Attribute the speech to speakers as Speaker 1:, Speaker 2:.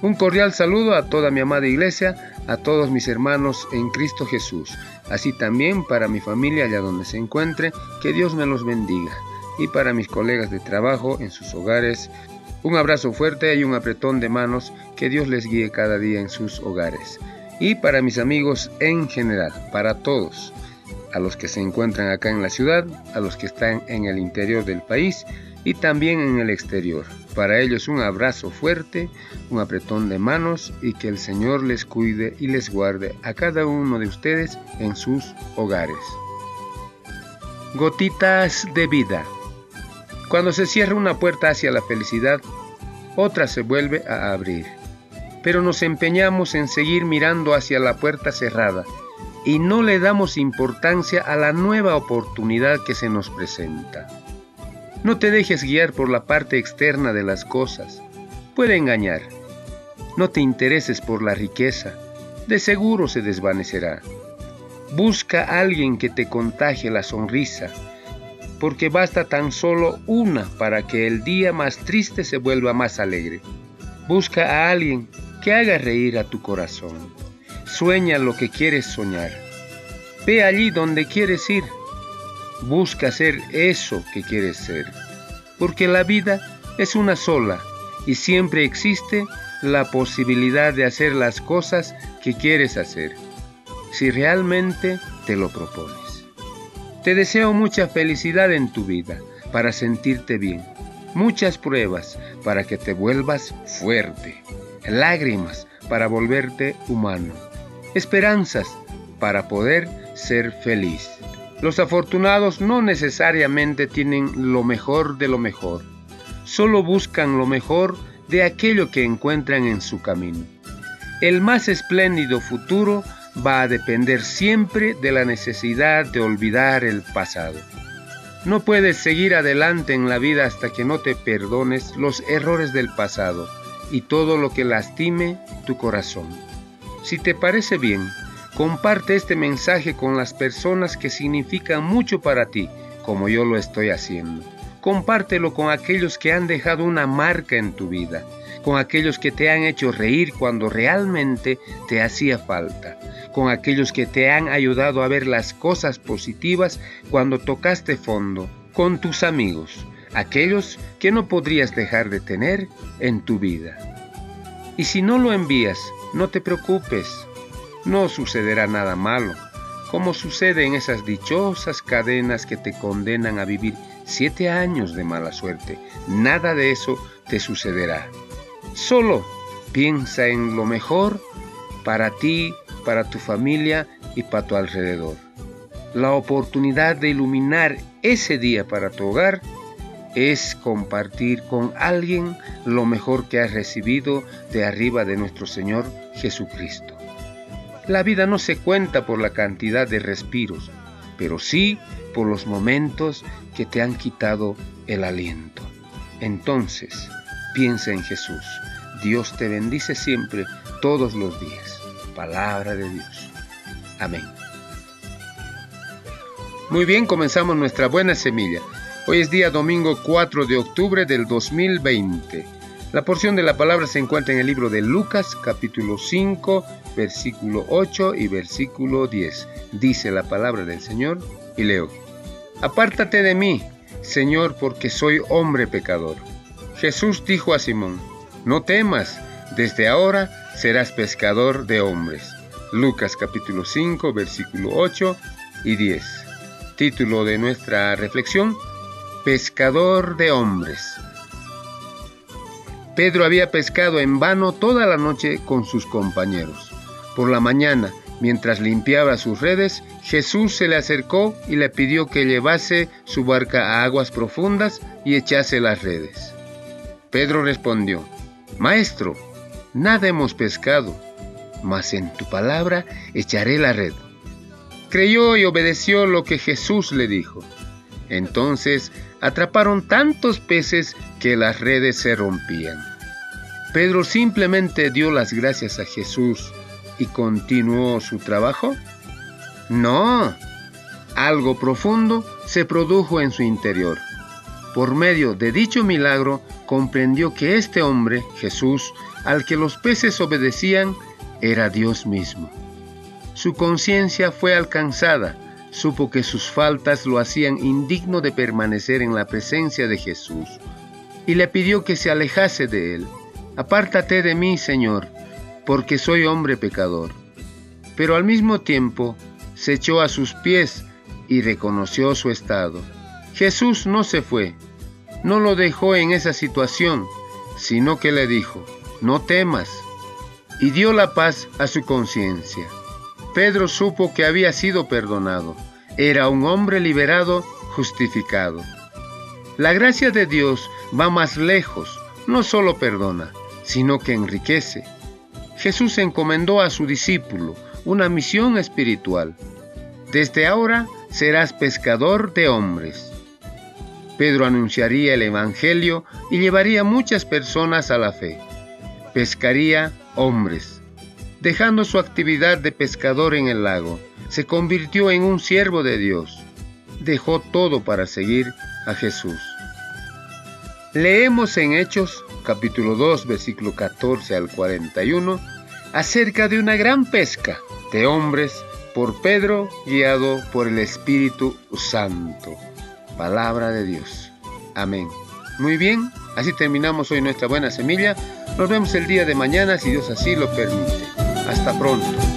Speaker 1: Un cordial saludo a toda mi amada iglesia, a todos mis hermanos en Cristo Jesús, así también para mi familia allá donde se encuentre, que Dios me los bendiga, y para mis colegas de trabajo en sus hogares, un abrazo fuerte y un apretón de manos, que Dios les guíe cada día en sus hogares, y para mis amigos en general, para todos, a los que se encuentran acá en la ciudad, a los que están en el interior del país, y también en el exterior. Para ellos un abrazo fuerte, un apretón de manos y que el Señor les cuide y les guarde a cada uno de ustedes en sus hogares. Gotitas de vida. Cuando se cierra una puerta hacia la felicidad, otra se vuelve a abrir. Pero nos empeñamos en seguir mirando hacia la puerta cerrada y no le damos importancia a la nueva oportunidad que se nos presenta. No te dejes guiar por la parte externa de las cosas. Puede engañar. No te intereses por la riqueza. De seguro se desvanecerá. Busca a alguien que te contagie la sonrisa, porque basta tan solo una para que el día más triste se vuelva más alegre. Busca a alguien que haga reír a tu corazón. Sueña lo que quieres soñar. Ve allí donde quieres ir Busca ser eso que quieres ser, porque la vida es una sola y siempre existe la posibilidad de hacer las cosas que quieres hacer, si realmente te lo propones. Te deseo mucha felicidad en tu vida para sentirte bien, muchas pruebas para que te vuelvas fuerte, lágrimas para volverte humano, esperanzas para poder ser feliz. Los afortunados no necesariamente tienen lo mejor de lo mejor, solo buscan lo mejor de aquello que encuentran en su camino. El más espléndido futuro va a depender siempre de la necesidad de olvidar el pasado. No puedes seguir adelante en la vida hasta que no te perdones los errores del pasado y todo lo que lastime tu corazón. Si te parece bien, Comparte este mensaje con las personas que significan mucho para ti, como yo lo estoy haciendo. Compártelo con aquellos que han dejado una marca en tu vida, con aquellos que te han hecho reír cuando realmente te hacía falta, con aquellos que te han ayudado a ver las cosas positivas cuando tocaste fondo, con tus amigos, aquellos que no podrías dejar de tener en tu vida. Y si no lo envías, no te preocupes, no sucederá nada malo, como sucede en esas dichosas cadenas que te condenan a vivir siete años de mala suerte. Nada de eso te sucederá. Solo piensa en lo mejor para ti, para tu familia y para tu alrededor. La oportunidad de iluminar ese día para tu hogar es compartir con alguien lo mejor que has recibido de arriba de nuestro Señor Jesucristo. La vida no se cuenta por la cantidad de respiros, pero sí por los momentos que te han quitado el aliento. Entonces, piensa en Jesús. Dios te bendice siempre, todos los días. Palabra de Dios. Amén. Muy bien, comenzamos nuestra buena semilla. Hoy es día domingo 4 de octubre del 2020. La porción de la palabra se encuentra en el libro de Lucas, capítulo 5, versículo 8 y versículo 10. Dice la palabra del Señor y leo. Apártate de mí, Señor, porque soy hombre pecador. Jesús dijo a Simón, no temas, desde ahora serás pescador de hombres. Lucas capítulo 5, versículo 8 y 10. Título de nuestra reflexión, Pescador de hombres. Pedro había pescado en vano toda la noche con sus compañeros. Por la mañana, mientras limpiaba sus redes, Jesús se le acercó y le pidió que llevase su barca a aguas profundas y echase las redes. Pedro respondió, Maestro, nada hemos pescado, mas en tu palabra echaré la red. creyó y obedeció lo que Jesús le dijo. Entonces atraparon tantos peces que las redes se rompían. Pedro simplemente dio las gracias a Jesús y continuó su trabajo. No, algo profundo se produjo en su interior. Por medio de dicho milagro comprendió que este hombre, Jesús, al que los peces obedecían, era Dios mismo. Su conciencia fue alcanzada, supo que sus faltas lo hacían indigno de permanecer en la presencia de Jesús, y le pidió que se alejase de él. Apártate de mí, Señor, porque soy hombre pecador. Pero al mismo tiempo se echó a sus pies y reconoció su estado. Jesús no se fue, no lo dejó en esa situación, sino que le dijo, no temas, y dio la paz a su conciencia. Pedro supo que había sido perdonado, era un hombre liberado, justificado. La gracia de Dios va más lejos, no solo perdona, sino que enriquece. Jesús encomendó a su discípulo una misión espiritual. Desde ahora serás pescador de hombres. Pedro anunciaría el Evangelio y llevaría muchas personas a la fe. Pescaría hombres. Dejando su actividad de pescador en el lago, se convirtió en un siervo de Dios. Dejó todo para seguir a Jesús. Leemos en Hechos capítulo 2 versículo 14 al 41 acerca de una gran pesca de hombres por Pedro guiado por el Espíritu Santo. Palabra de Dios. Amén. Muy bien, así terminamos hoy nuestra buena semilla. Nos vemos el día de mañana si Dios así lo permite. Hasta pronto.